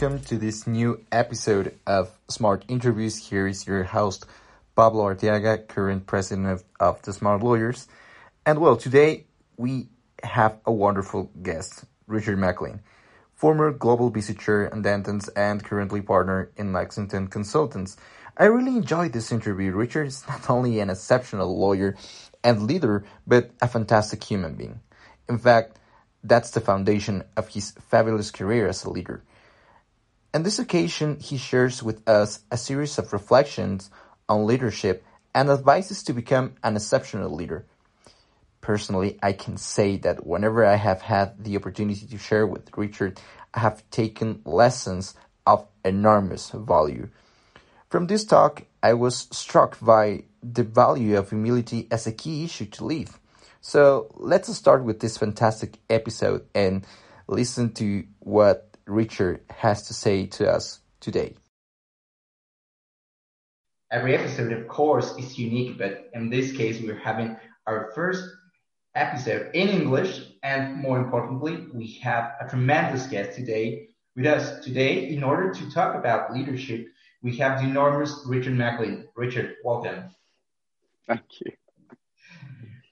Welcome to this new episode of Smart Interviews. Here is your host, Pablo Arteaga, current president of, of the Smart Lawyers. And well, today we have a wonderful guest, Richard Macklin, former global BC chair and Dentons and currently partner in Lexington Consultants. I really enjoyed this interview. Richard is not only an exceptional lawyer and leader, but a fantastic human being. In fact, that's the foundation of his fabulous career as a leader. On this occasion, he shares with us a series of reflections on leadership and advices to become an exceptional leader. Personally, I can say that whenever I have had the opportunity to share with Richard, I have taken lessons of enormous value. From this talk, I was struck by the value of humility as a key issue to live. So let's start with this fantastic episode and listen to what Richard has to say to us today. Every episode, of course, is unique, but in this case, we're having our first episode in English, and more importantly, we have a tremendous guest today with us. Today, in order to talk about leadership, we have the enormous Richard Macklin. Richard, welcome. Thank you.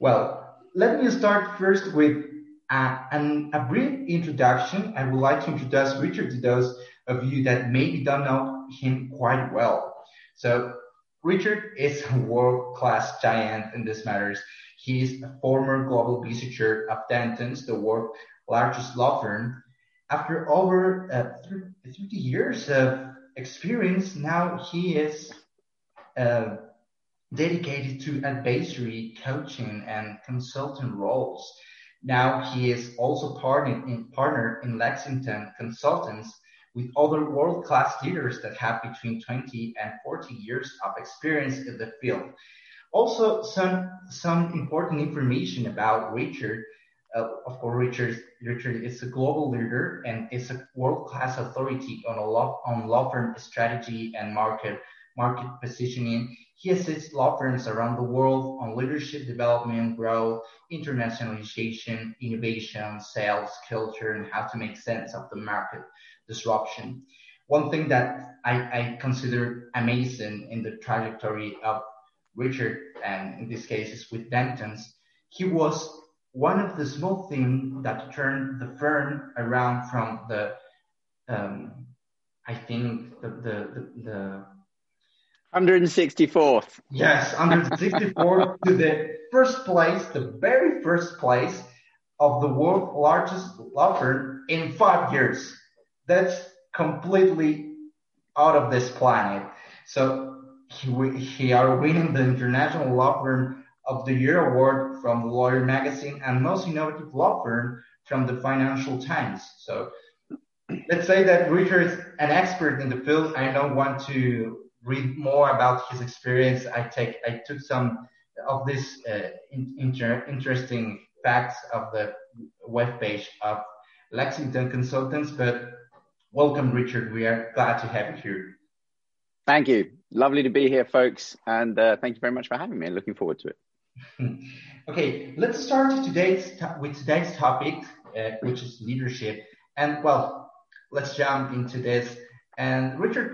Well, let me start first with uh, an, a brief introduction. I would like to introduce Richard to those of you that maybe don't know him quite well. So, Richard is a world-class giant in this matters. He is a former global chair of Dentons, the world's largest law firm. After over uh, 30 years of experience, now he is uh, dedicated to advisory, coaching, and consulting roles. Now he is also partnered in, partner in Lexington Consultants with other world-class leaders that have between 20 and 40 years of experience in the field. Also, some some important information about Richard. Uh, of course, Richard Richard is a global leader and is a world-class authority on a law on law firm strategy and market market positioning. He assists law firms around the world on leadership development, growth, internationalization, innovation, sales, culture, and how to make sense of the market disruption. One thing that I, I consider amazing in the trajectory of Richard, and in this case is with Dentons, he was one of the small things that turned the firm around from the, um, I think the, the, the, the 164th. Yes, 164th to the first place, the very first place of the world's largest law firm in five years. That's completely out of this planet. So he, he are winning the International Law Firm of the Year award from the Lawyer Magazine and most innovative law firm from the Financial Times. So let's say that Richard is an expert in the field. I don't want to read more about his experience. I take I took some of these uh, inter interesting facts of the web page of Lexington Consultants. But welcome, Richard. We are glad to have you here. Thank you. Lovely to be here, folks, and uh, thank you very much for having me. Looking forward to it. okay, let's start today's with today's topic, uh, which is leadership. And well, let's jump into this. And Richard,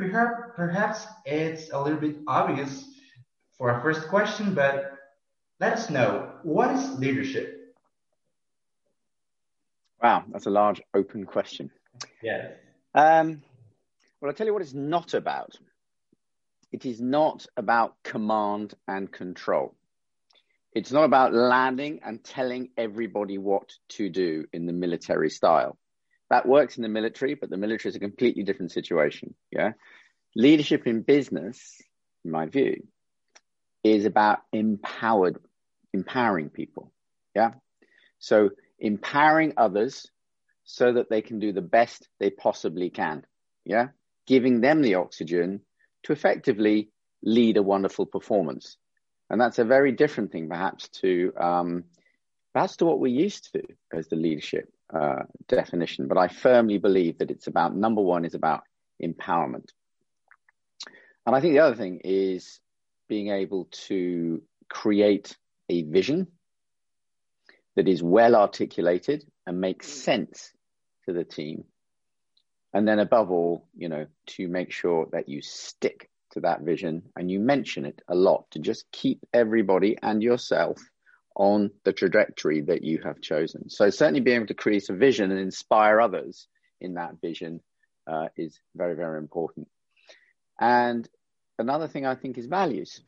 perhaps it's a little bit obvious for our first question, but let us know what is leadership? Wow, that's a large open question. Yes. Um, well, I'll tell you what it's not about. It is not about command and control. It's not about landing and telling everybody what to do in the military style. That works in the military, but the military is a completely different situation. Yeah. Leadership in business, in my view, is about empowered, empowering people. Yeah. So empowering others so that they can do the best they possibly can. Yeah. Giving them the oxygen to effectively lead a wonderful performance. And that's a very different thing, perhaps, to um, perhaps to what we're used to as the leadership uh, definition. But I firmly believe that it's about number one is about empowerment. And I think the other thing is being able to create a vision that is well articulated and makes sense to the team. And then above all, you know, to make sure that you stick to that vision and you mention it a lot to just keep everybody and yourself on the trajectory that you have chosen. So certainly being able to create a vision and inspire others in that vision uh, is very, very important. And another thing I think is values.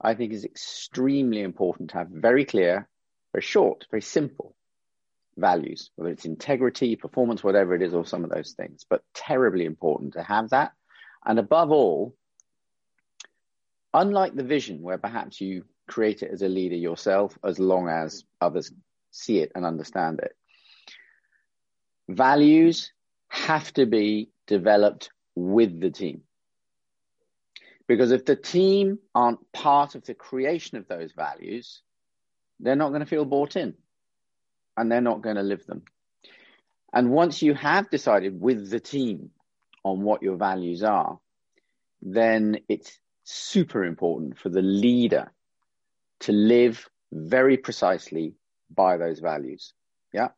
I think is extremely important to have very clear, very short, very simple values, whether it's integrity, performance, whatever it is, or some of those things, but terribly important to have that. And above all, unlike the vision where perhaps you create it as a leader yourself, as long as others see it and understand it, values have to be developed with the team. Because if the team aren't part of the creation of those values, they're not going to feel bought in and they're not going to live them. And once you have decided with the team on what your values are, then it's super important for the leader to live very precisely by those values. Yeah.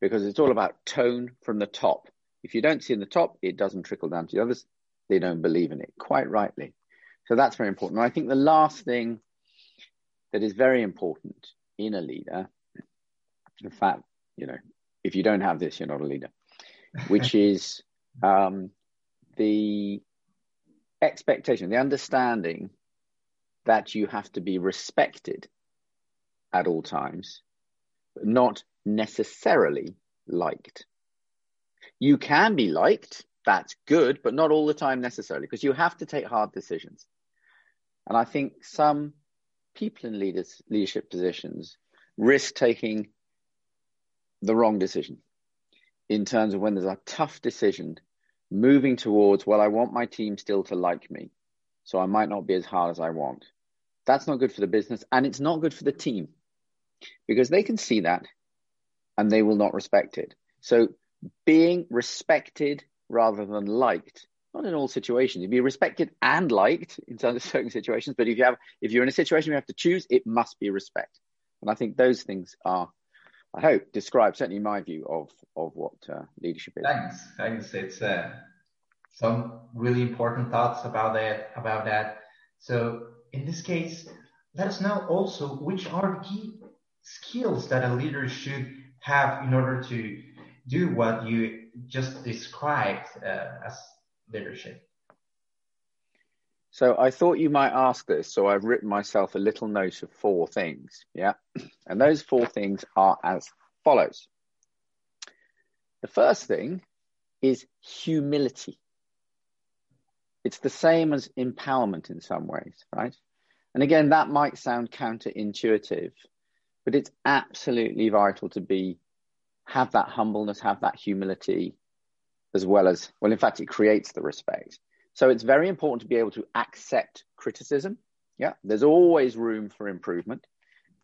Because it's all about tone from the top. If you don't see in the top, it doesn't trickle down to the others. They don't believe in it quite rightly. So that's very important. And I think the last thing that is very important in a leader, in fact, you know, if you don't have this, you're not a leader, which is um, the expectation, the understanding that you have to be respected at all times, but not necessarily liked. You can be liked, that's good, but not all the time necessarily, because you have to take hard decisions. And I think some people in leaders, leadership positions risk taking the wrong decision in terms of when there's a tough decision moving towards, well, I want my team still to like me. So I might not be as hard as I want. That's not good for the business and it's not good for the team because they can see that and they will not respect it. So being respected rather than liked, not in all situations. You'd be respected and liked in certain situations, but if you have if you're in a situation where you have to choose, it must be respect. And I think those things are I hope describe certainly my view of of what uh, leadership is. Thanks, thanks. It's uh, some really important thoughts about that. About that. So in this case, let us know also which are the key skills that a leader should have in order to do what you just described uh, as leadership. So I thought you might ask this, so I've written myself a little note of four things. Yeah. And those four things are as follows. The first thing is humility. It's the same as empowerment in some ways, right? And again, that might sound counterintuitive, but it's absolutely vital to be have that humbleness, have that humility, as well as well. In fact, it creates the respect. So it's very important to be able to accept criticism. Yeah, there's always room for improvement.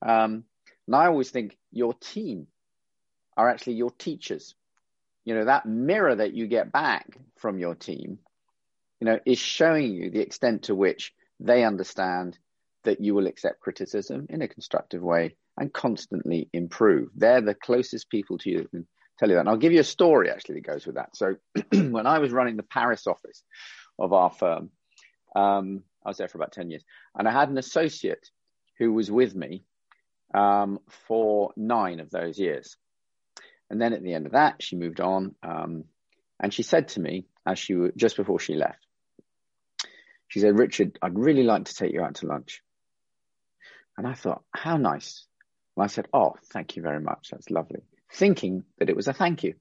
Um, and I always think your team are actually your teachers. You know, that mirror that you get back from your team, you know, is showing you the extent to which they understand that you will accept criticism in a constructive way and constantly improve. They're the closest people to you that can tell you that. And I'll give you a story actually that goes with that. So when I was running the Paris office, of our firm. Um, I was there for about 10 years. And I had an associate who was with me um, for nine of those years. And then at the end of that, she moved on. Um, and she said to me, as she just before she left, she said, Richard, I'd really like to take you out to lunch. And I thought, how nice. And I said, oh, thank you very much. That's lovely. Thinking that it was a thank you.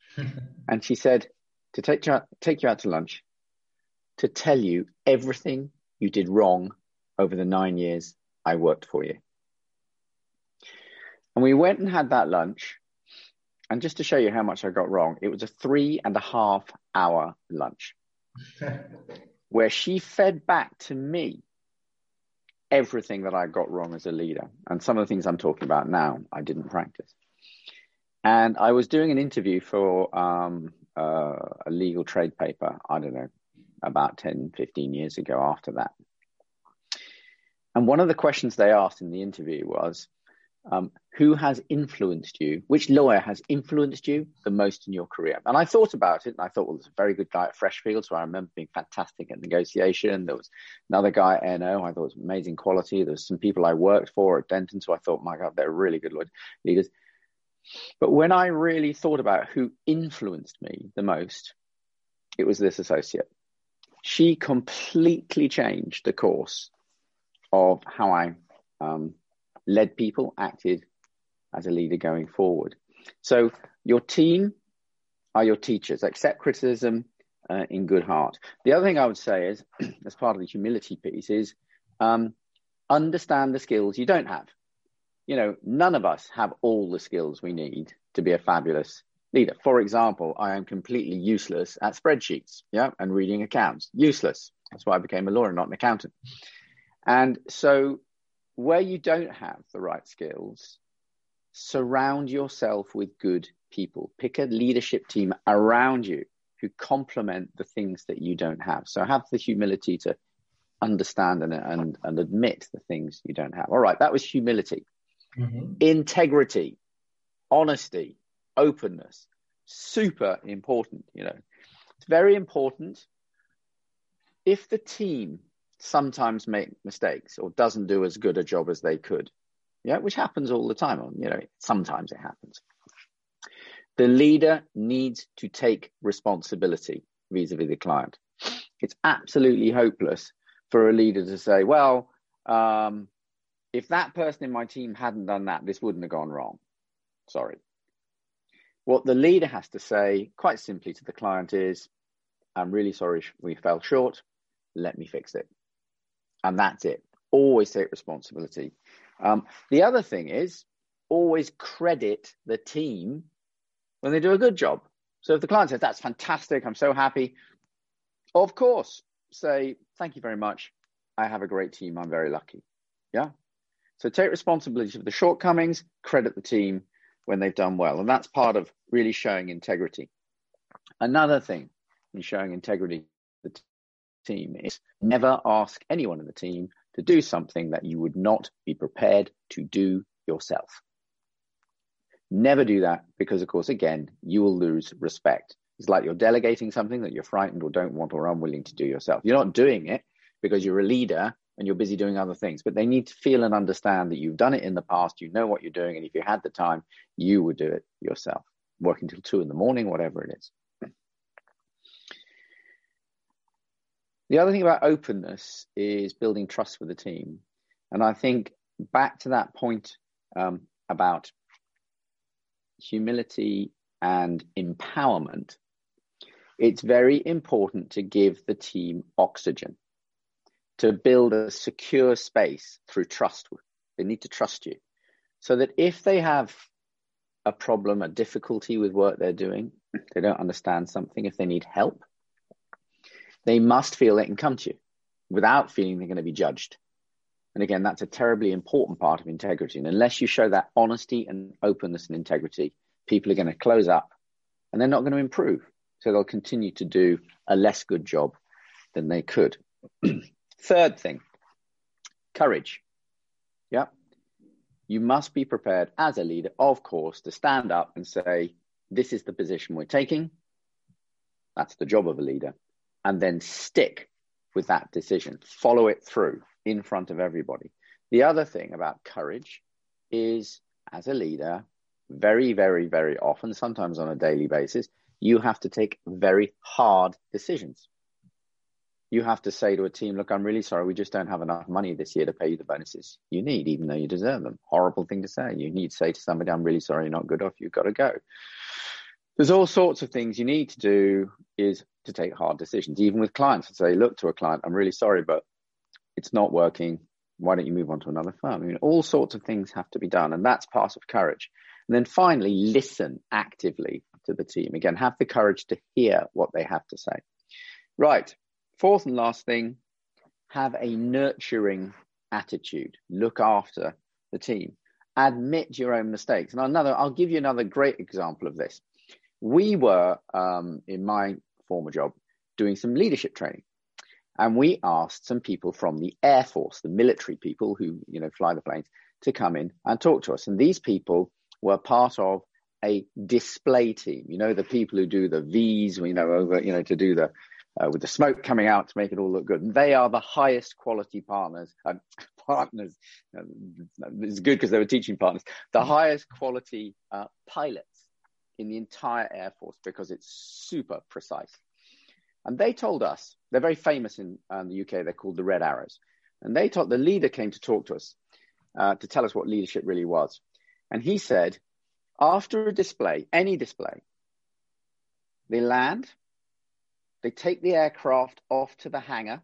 and she said, to take you, out, take you out to lunch, to tell you everything you did wrong over the nine years I worked for you. And we went and had that lunch. And just to show you how much I got wrong, it was a three and a half hour lunch where she fed back to me everything that I got wrong as a leader. And some of the things I'm talking about now, I didn't practice. And I was doing an interview for um, uh, a legal trade paper, I don't know, about 10, 15 years ago after that. And one of the questions they asked in the interview was, um, who has influenced you? Which lawyer has influenced you the most in your career? And I thought about it and I thought, well, there's a very good guy at Freshfields who I remember being fantastic at negotiation. There was another guy at A&O I thought was amazing quality. There was some people I worked for at Denton, so I thought, my God, they're really good leaders. But when I really thought about who influenced me the most, it was this associate. She completely changed the course of how I um, led people, acted as a leader going forward. So your team are your teachers. Accept criticism uh, in good heart. The other thing I would say is, as part of the humility piece, is um, understand the skills you don't have you know, none of us have all the skills we need to be a fabulous leader. For example, I am completely useless at spreadsheets, yeah, and reading accounts. Useless. That's why I became a lawyer, not an accountant. And so, where you don't have the right skills, surround yourself with good people. Pick a leadership team around you who complement the things that you don't have. So, have the humility to understand and, and, and admit the things you don't have. All right, that was humility mm-hmm. integrity, honesty, openness. Super important, you know. It's very important. If the team sometimes make mistakes or doesn't do as good a job as they could, yeah, which happens all the time, you know, sometimes it happens. The leader needs to take responsibility vis-a-vis the client. It's absolutely hopeless for a leader to say, well, um, if that person in my team hadn't done that, this wouldn't have gone wrong. Sorry. What the leader has to say, quite simply to the client, is I'm really sorry we fell short. Let me fix it. And that's it. Always take responsibility. Um, the other thing is always credit the team when they do a good job. So if the client says, That's fantastic, I'm so happy, of course, say, Thank you very much. I have a great team. I'm very lucky. Yeah. So take responsibility for the shortcomings, credit the team when they've done well. And that's part of really showing integrity. Another thing in showing integrity to the team is never ask anyone in the team to do something that you would not be prepared to do yourself. Never do that because, of course, again, you will lose respect. It's like you're delegating something that you're frightened or don't want or unwilling to do yourself. You're not doing it because you're a leader and you're busy doing other things. But they need to feel and understand that you've done it in the past, you know what you're doing, and if you had the time, you would do it yourself, working till two in the morning, whatever it is. The other thing about openness is building trust with the team. And I think back to that point um, about humility and empowerment, it's very important to give the team oxygen to build a secure space through trust. They need to trust you so that if they have a problem, a difficulty with work they're doing, they don't understand something, if they need help, they must feel they can come to you without feeling they're going to be judged. And again, that's a terribly important part of integrity. And unless you show that honesty and openness and integrity, people are going to close up and they're not going to improve. So they'll continue to do a less good job than they could. Third thing, courage. Yeah. You must be prepared as a leader, of course, to stand up and say, this is the position we're taking. That's the job of a leader. And then stick with that decision, follow it through in front of everybody. The other thing about courage is, as a leader, very, very, very often, sometimes on a daily basis, you have to take very hard decisions you have to say to a team, look, I'm really sorry, we just don't have enough money this year to pay you the bonuses you need, even though you deserve them. Horrible thing to say. You need to say to somebody, I'm really sorry, you're not good enough, you've got to go. There's all sorts of things you need to do is to take hard decisions, even with clients. To say, look to a client, I'm really sorry, but it's not working. Why don't you move on to another firm? I mean, all sorts of things have to be done, and that's part of courage. And then finally, listen actively to the team. Again, have the courage to hear what they have to say. Right. Fourth and last thing, have a nurturing attitude. Look after the team. Admit your own mistakes. And another, I'll give you another great example of this. We were, um, in my former job, doing some leadership training. And we asked some people from the Air Force, the military people who, you know, fly the planes, to come in and talk to us. And these people were part of a display team. You know, the people who do the V's, you know, over, you know, to do the uh, with the smoke coming out to make it all look good. And they are the highest quality partners. Uh, partners, uh, it's good because they were teaching partners. The highest quality uh, pilots in the entire Air Force because it's super precise. And they told us they're very famous in um, the UK. They're called the Red Arrows. And they told the leader came to talk to us uh, to tell us what leadership really was. And he said, after a display, any display, they land, they take the aircraft off to the hangar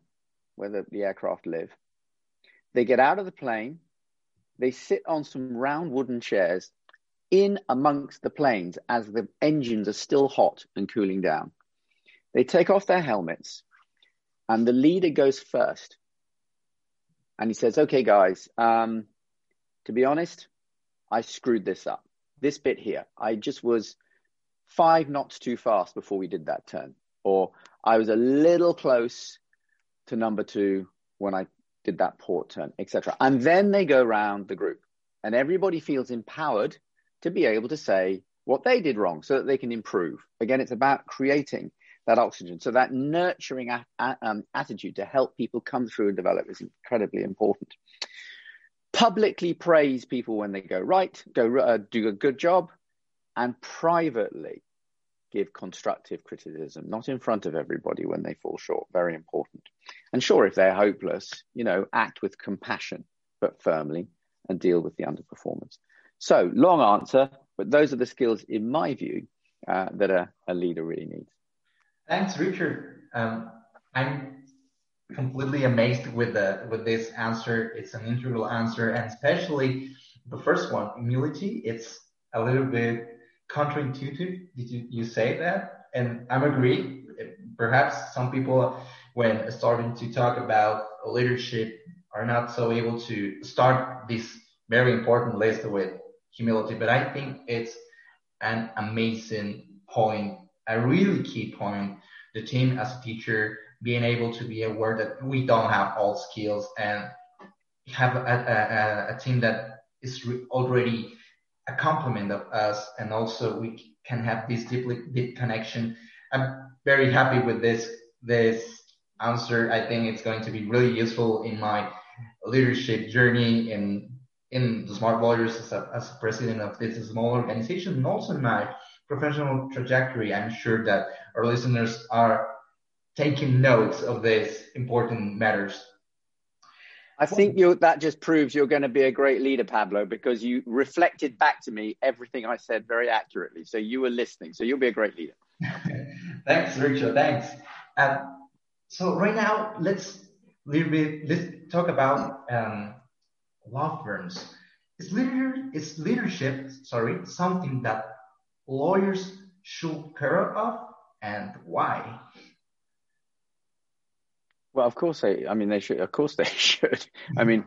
where the, the aircraft live. They get out of the plane. They sit on some round wooden chairs in amongst the planes as the engines are still hot and cooling down. They take off their helmets and the leader goes first. And he says, okay, guys, um, to be honest, I screwed this up. This bit here, I just was five knots too fast before we did that turn or I was a little close to number two when I did that port turn, etc. And then they go around the group, and everybody feels empowered to be able to say what they did wrong so that they can improve. Again, it's about creating that oxygen. So that nurturing a- a- um, attitude to help people come through and develop is incredibly important. Publicly praise people when they go right, go uh, do a good job, and privately give constructive criticism, not in front of everybody when they fall short. Very important. And sure, if they're hopeless, you know, act with compassion, but firmly and deal with the underperformance. So, long answer, but those are the skills, in my view, uh, that a, a, leader really needs. Thanks, Richard. Um, I'm completely amazed with the with this answer. It's an integral answer, and especially the first one, humility. It's a little bit counterintuitive. Did you, you say that? And I'm agree. Perhaps some people, when starting to talk about leadership, are not so able to start this very important list with humility. But I think it's an amazing point, a really key point. The team as a teacher being able to be aware that we don't have all skills and have a, a, a team that is already a complement of us and also we can have this deeply deep connection. I'm very happy with this this answer. I think it's going to be really useful in my leadership journey in in the Smart Lawyers as a, as president of this small organization and also in my professional trajectory. I'm sure that our listeners are taking notes of these important matters. I think you that just proves you're going to be a great leader, Pablo, because you reflected back to me everything I said very accurately. So you were listening. So you'll be a great leader. thanks, Richard. Thanks. Uh, so right now, let's little bit let's talk about um, law firms. Is leader is leadership sorry something that lawyers should care of, and why? Well, of course they. I mean, they should. Of course they should. I mean,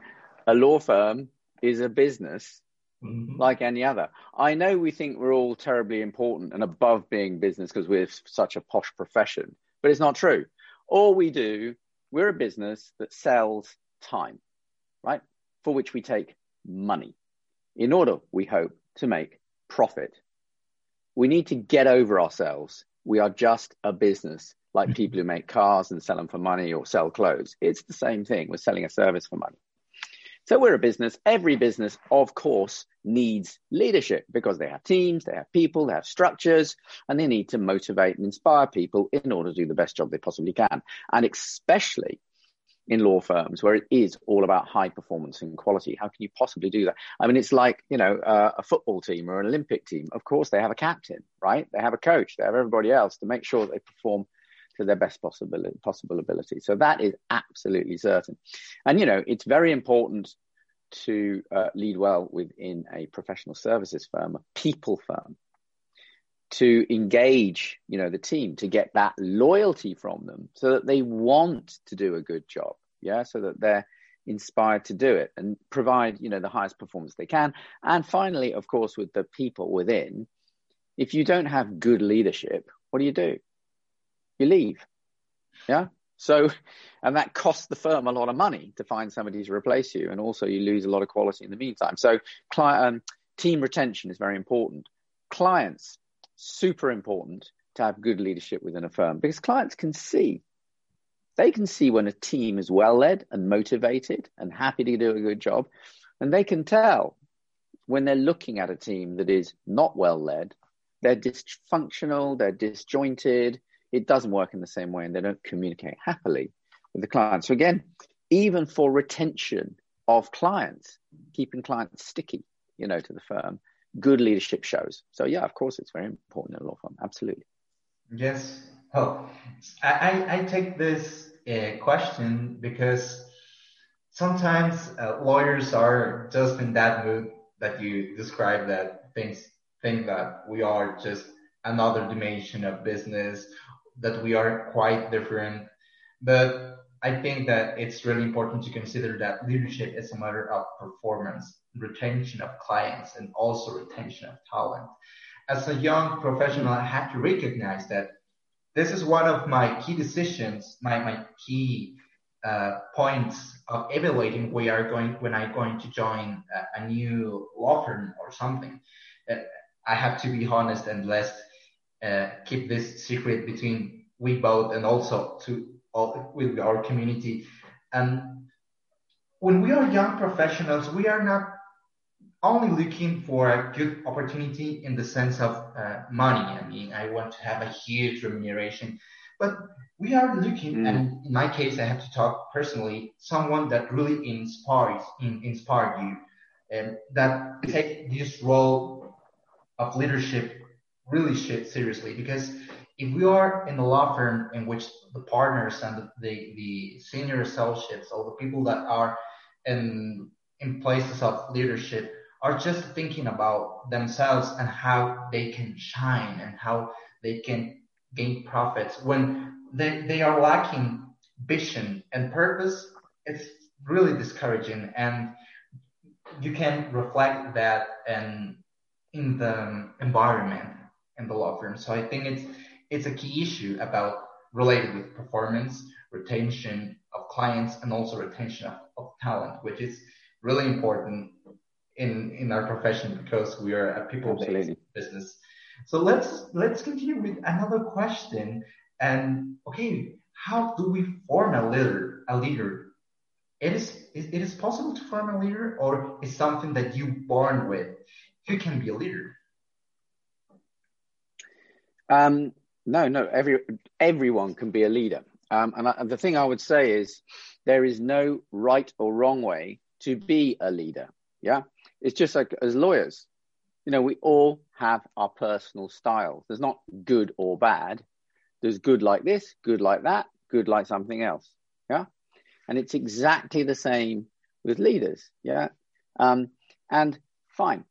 a law firm is a business mm-hmm. like any other. I know we think we're all terribly important and above being business because we're such a posh profession, but it's not true. All we do, we're a business that sells time, right? For which we take money in order, we hope, to make profit. We need to get over ourselves. We are just a business like mm-hmm. people who make cars and sell them for money or sell clothes. It's the same thing. We're selling a service for money. So we're a business. Every business, of course, needs leadership because they have teams, they have people, they have structures, and they need to motivate and inspire people in order to do the best job they possibly can. And especially in law firms where it is all about high performance and quality. How can you possibly do that? I mean, it's like, you know, uh, a football team or an Olympic team. Of course, they have a captain, right? They have a coach, they have everybody else to make sure they perform to their best possibility, possible ability. So that is absolutely certain. And, you know, it's very important to uh, lead well within a professional services firm, a people firm, to engage, you know, the team, to get that loyalty from them so that they want to do a good job. Yeah. So that they're inspired to do it and provide, you know, the highest performance they can. And finally, of course, with the people within, if you don't have good leadership, what do you do? You leave. Yeah. So, and that costs the firm a lot of money to find somebody to replace you. And also you lose a lot of quality in the meantime. So client, um, team retention is very important. Clients, super important to have good leadership within a firm because clients can see they can see when a team is well led and motivated and happy to do a good job. And they can tell when they're looking at a team that is not well led, they're dysfunctional, they're disjointed, it doesn't work in the same way, and they don't communicate happily with the client. So, again, even for retention of clients, keeping clients sticky, you know, to the firm, good leadership shows. So, yeah, of course, it's very important in a law firm. Absolutely. Yes, Oh, I, I take this uh, question because sometimes uh, lawyers are just in that mood that you describe that things think that we are just another dimension of business, that we are quite different. But I think that it's really important to consider that leadership is a matter of performance, retention of clients, and also retention of talent. As a young professional, I had to recognize that this is one of my key decisions, my, my key uh, points of evaluating we are going when I'm going to join a, a new law firm or something. Uh, I have to be honest and let's uh, keep this secret between we both and also to all, with our community. And when we are young professionals, we are not only looking for a good opportunity in the sense of uh, money. I mean, I want to have a huge remuneration, but we are looking, mm. and in my case, I have to talk personally, someone that really inspires, in, inspired you, and that take this role of leadership really shit seriously. Because if we are in a law firm in which the partners and the, the, the senior associates all the people that are in in places of leadership are just thinking about themselves and how they can shine and how they can gain profits. When they, they are lacking vision and purpose it's really discouraging. And you can reflect that in in the environment in the law firm. So i think it's it's a key issue about related with performance retention of clients and also retention of, of talent which is really important in in our profession because we are a people based business. So let's let's continue with another question. And okay, how do we form a leader? A leader. It is it is possible to form a leader, or is something that you born with? Who can be a leader? Um, no, no. Every everyone can be a leader. Um, and, I, and the thing I would say is there is no right or wrong way to be a leader. Yeah. It's just like as lawyers, you know, we all have our personal styles. There's not good or bad. There's good like this, good like that, good like something else. Yeah. And it's exactly the same with leaders. Yeah. Um, and fine.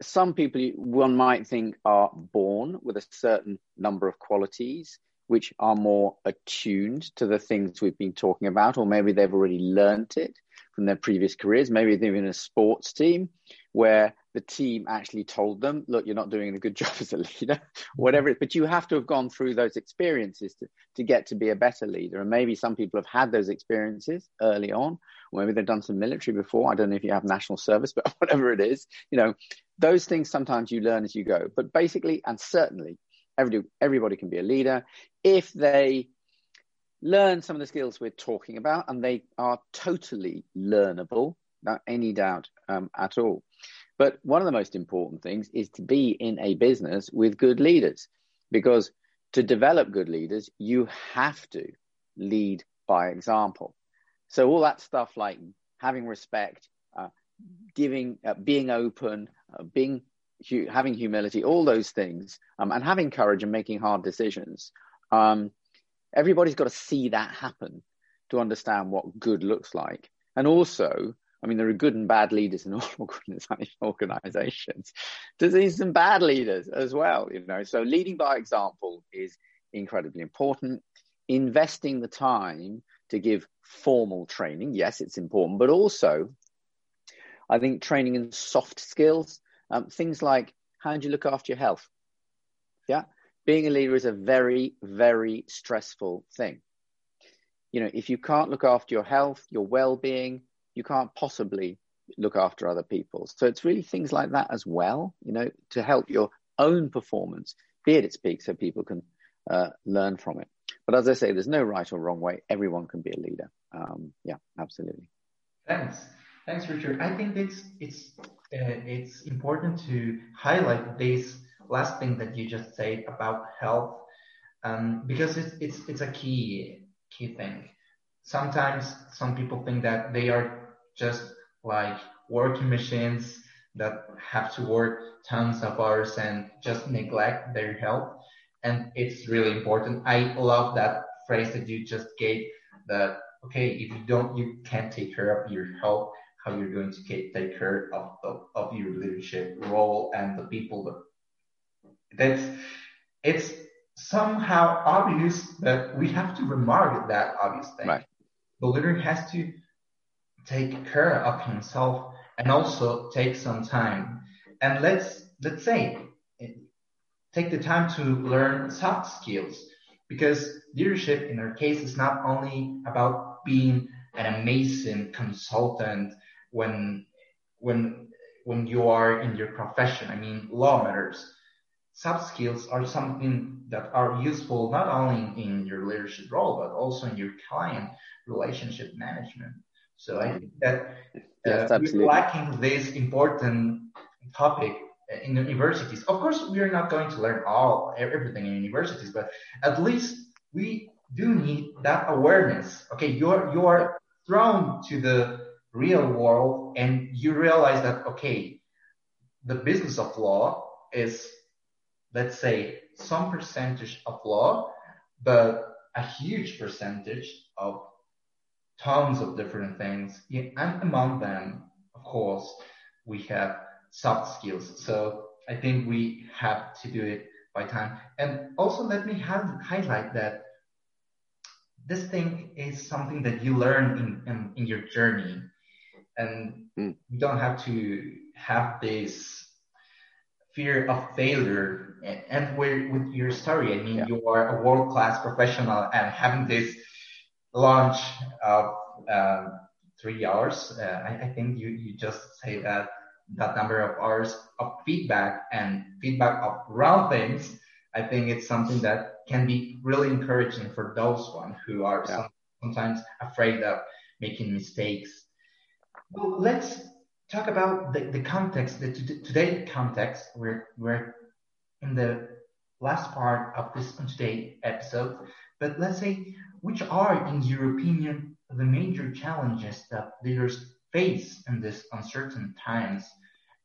Some people one might think are born with a certain number of qualities which are more attuned to the things we've been talking about, or maybe they've already learnt it from their previous careers. Maybe they're in a sports team where the team actually told them, look, you're not doing a good job as a leader, mm-hmm. whatever but you have to have gone through those experiences to, to get to be a better leader. And maybe some people have had those experiences early on, or maybe they've done some military before. I don't know if you have national service, but whatever it is, you know, those things sometimes you learn as you go. But basically, and certainly, every, everybody can be a leader if they learn some of the skills we're talking about, and they are totally learnable, without any doubt um, at all. But one of the most important things is to be in a business with good leaders, because to develop good leaders, you have to lead by example. So all that stuff like having respect, uh, giving, uh, being open, uh, being hu- having humility, all those things, um, and having courage and making hard decisions. Um, Everybody's got to see that happen to understand what good looks like. And also, I mean, there are good and bad leaders in all organizations. There's some bad leaders as well, you know. So leading by example is incredibly important. Investing the time to give formal training, yes, it's important, but also I think training in soft skills, um, things like how do you look after your health? Yeah. Being a leader is a very, very stressful thing. You know, if you can't look after your health, your well being, you can't possibly look after other people. So it's really things like that as well, you know, to help your own performance be at its peak so people can uh, learn from it. But as I say, there's no right or wrong way. Everyone can be a leader. Um, yeah, absolutely. Thanks. Thanks, Richard. I think it's it's uh, it's important to highlight this last thing that you just said about health, um, because it's it's it's a key key thing. Sometimes some people think that they are just like working machines that have to work tons of hours and just neglect their health. And it's really important. I love that phrase that you just gave that, okay, if you don't, you can't take care of your health, how you're going to take care of, of, of your leadership role and the people that that's it's somehow obvious that we have to remark that obvious thing. Right. The leader has to take care of himself and also take some time. And let's let's say take the time to learn soft skills because leadership in our case is not only about being an amazing consultant when when when you are in your profession. I mean, law matters. Soft skills are something that are useful not only in your leadership role but also in your client relationship management. So I think that yes, uh, we're lacking this important topic in universities. Of course, we are not going to learn all everything in universities, but at least we do need that awareness. Okay, you're you are thrown to the real world and you realize that, okay, the business of law is, let's say, some percentage of law, but a huge percentage of tons of different things. And among them, of course, we have soft skills. So I think we have to do it by time. And also let me have, highlight that this thing is something that you learn in, in, in your journey and mm. you don't have to have this fear of failure and with, with your story i mean yeah. you are a world-class professional and having this launch of um, three hours uh, I, I, think you, you just say that that number of hours of feedback and feedback of wrong things i think it's something that can be really encouraging for those one who are yeah. some, sometimes afraid of making mistakes well, let's talk about the, the context, the today context. We're, we're in the last part of this today episode, but let's say which are, in your opinion, the major challenges that leaders face in these uncertain times,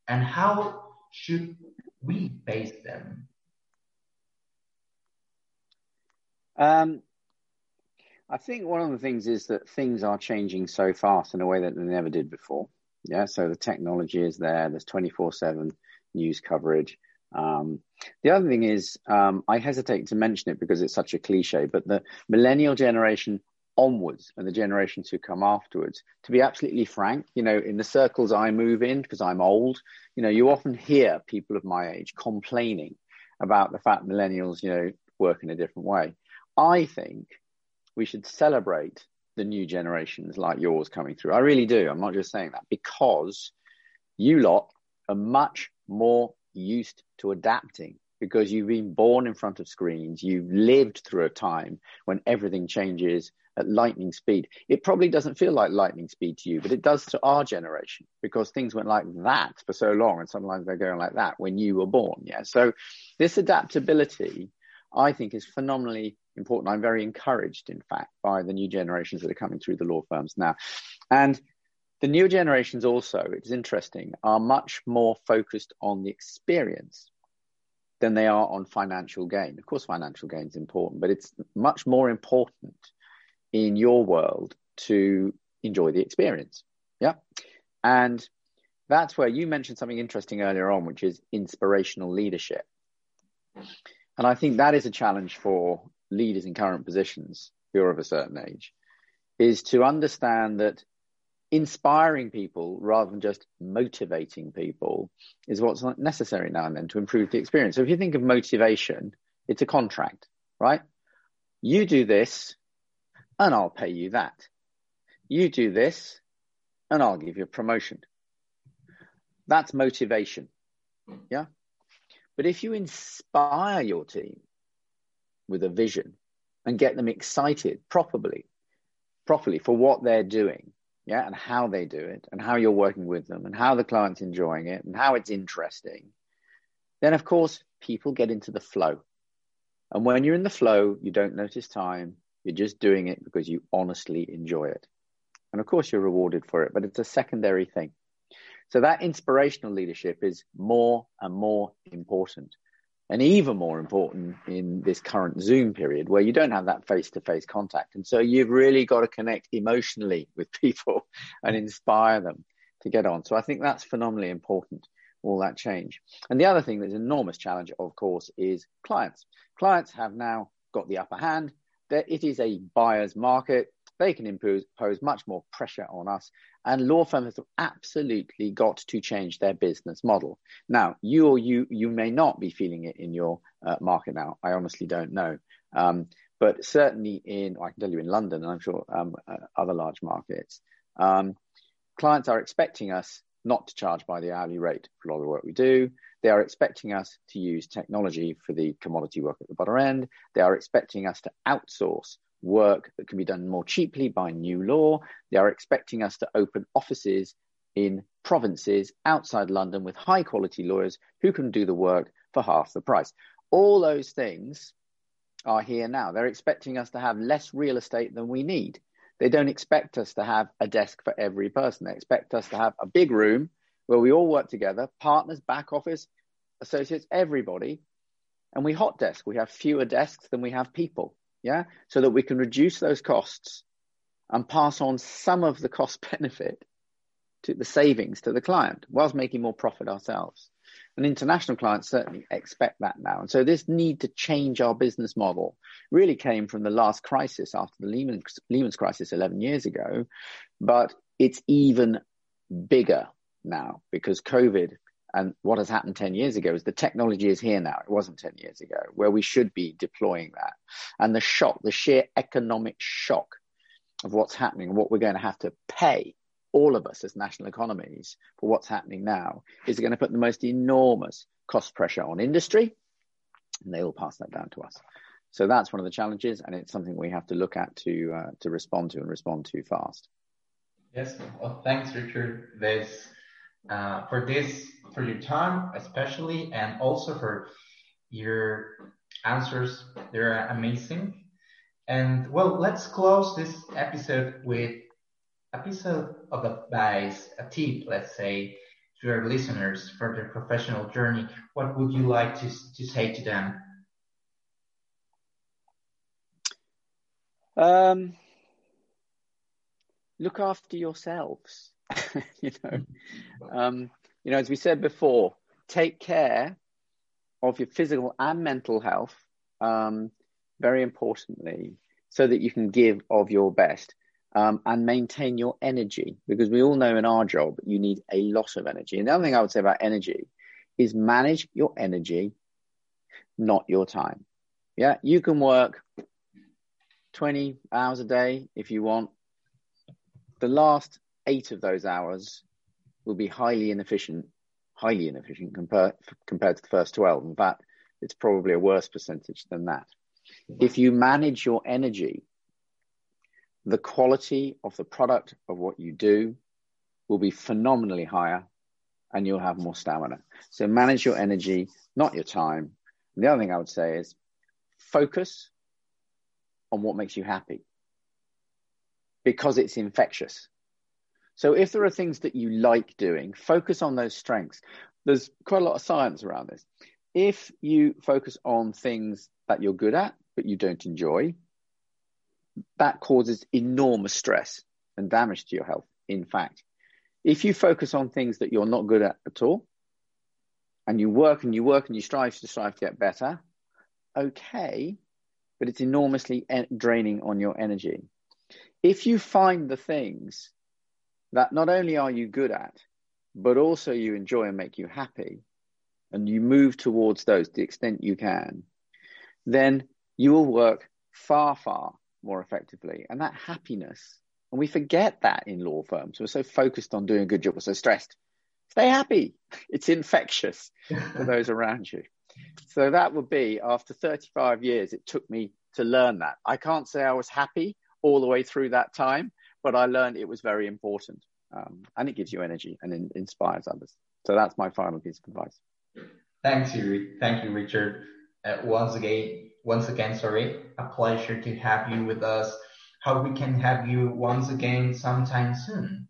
and how should we face them? Um, I think one of the things is that things are changing so fast in a way that they never did before. Yeah, so the technology is there. There's 24/7 news coverage. Um, the other thing is, um, I hesitate to mention it because it's such a cliche, but the millennial generation onwards and the generations who come afterwards, to be absolutely frank, you know, in the circles I move in, because I'm old, you know, you often hear people of my age complaining about the fact millennials, you know, work in a different way. I think we should celebrate the new generations like yours coming through. I really do. I'm not just saying that because you lot are much more used to adapting because you've been born in front of screens. You've lived through a time when everything changes at lightning speed. It probably doesn't feel like lightning speed to you, but it does to our generation because things went like that for so long and sometimes they're going like that when you were born. Yeah. So this adaptability, I think is phenomenally important. I'm very encouraged, in fact, by the new generations that are coming through the law firms now. And the new generations also, it's interesting, are much more focused on the experience than they are on financial gain. Of course, financial gain is important, but it's much more important in your world to enjoy the experience. Yeah. And that's where you mentioned something interesting earlier on, which is inspirational leadership. And I think that is a challenge for leaders in current positions who are of a certain age, is to understand that inspiring people rather than just motivating people is what's necessary now and then to improve the experience. So if you think of motivation, it's a contract, right? You do this and I'll pay you that. You do this and I'll give you a promotion. That's motivation. Yeah. But if you inspire your team with a vision and get them excited properly, properly for what they're doing, yeah, and how they do it, and how you're working with them, and how the client's enjoying it, and how it's interesting, then of course people get into the flow. And when you're in the flow, you don't notice time. You're just doing it because you honestly enjoy it. And of course, you're rewarded for it, but it's a secondary thing. So that inspirational leadership is more and more important. And even more important in this current Zoom period where you don't have that face to face contact. And so you've really got to connect emotionally with people and inspire them to get on. So I think that's phenomenally important, all that change. And the other thing that's an enormous challenge, of course, is clients. Clients have now got the upper hand. It is a buyer's market they can impose, impose much more pressure on us. And law firms have absolutely got to change their business model. Now, you or you, you may not be feeling it in your uh, market now. I honestly don't know. Um, but certainly in, I can tell you in London, and I'm sure um, uh, other large markets, um, clients are expecting us not to charge by the hourly rate for a lot of the work we do. They are expecting us to use technology for the commodity work at the bottom end. They are expecting us to outsource work that can be done more cheaply by new law. They are expecting us to open offices in provinces outside London with high quality lawyers who can do the work for half the price. All those things are here now. They're expecting us to have less real estate than we need. They don't expect us to have a desk for every person. They expect us to have a big room where we all work together, partners, back office, associates, everybody. And we hot desk. We have fewer desks than we have people yeah, so that we can reduce those costs and pass on some of the cost benefit to the savings to the client whilst making more profit ourselves. And international clients certainly expect that now. And so this need to change our business model really came from the last crisis after the Lehman, Lehman's crisis 11 years ago. But it's even bigger now because COVID and what has happened 10 years ago is the technology is here now. It wasn't 10 years ago where we should be deploying that. And the shock, the sheer economic shock of what's happening, what we're going to have to pay all of us as national economies for what's happening now is going to put the most enormous cost pressure on industry and they will pass that down to us. So that's one of the challenges and it's something we have to look at to, uh, to respond to and respond to fast. Yes. Well, thanks, Richard. There's uh, for this, for your time especially, and also for your answers. They're amazing. And well, let's close this episode with a piece of, of advice, a tip, let's say, to our listeners for their professional journey. What would you like to, to say to them? Um, look after yourselves. you know, um, you know, as we said before, take care of your physical and mental health. Um, very importantly, so that you can give of your best um, and maintain your energy. Because we all know in our job you need a lot of energy. And the other thing I would say about energy is manage your energy, not your time. Yeah, you can work 20 hours a day if you want. The last eight of those hours will be highly inefficient, highly inefficient compared compared to the first 12. In fact, it's probably a worse percentage than that. If you manage your energy, the quality of the product of what you do will be phenomenally higher and you'll have more stamina. So manage your energy, not your time. And the other thing I would say is focus on what makes you happy because it's infectious. So if there are things that you like doing, focus on those strengths. There's quite a lot of science around this. if you focus on things that you're good at but you don't enjoy, that causes enormous stress and damage to your health. In fact, if you focus on things that you're not good at at all, and you work and you work and you strive to strive to get better, okay, but it's enormously draining on your energy. If you find the things that not only are you good at, but also you enjoy and make you happy, and you move towards those to the extent you can, then you will work far, far more effectively. And that happiness, and we forget that in law firms. We're so focused on doing a good job, we're so stressed. Stay happy. It's infectious for those around you. So that would be after 35 years, it took me to learn that. I can't say I was happy all the way through that time, but I learned it was very important. Um, and it gives you energy and in, inspires others. So that's my final piece of advice. Thanks, you. Thank you, Richard. Uh, once again, once again, sorry, a pleasure to have you with us. Hope we can have you once again sometime soon.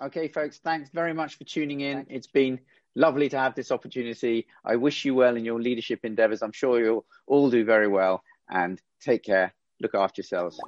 Okay, folks, thanks very much for tuning in. It's been lovely to have this opportunity. I wish you well in your leadership endeavors. I'm sure you'll all do very well and take care. Look after yourselves.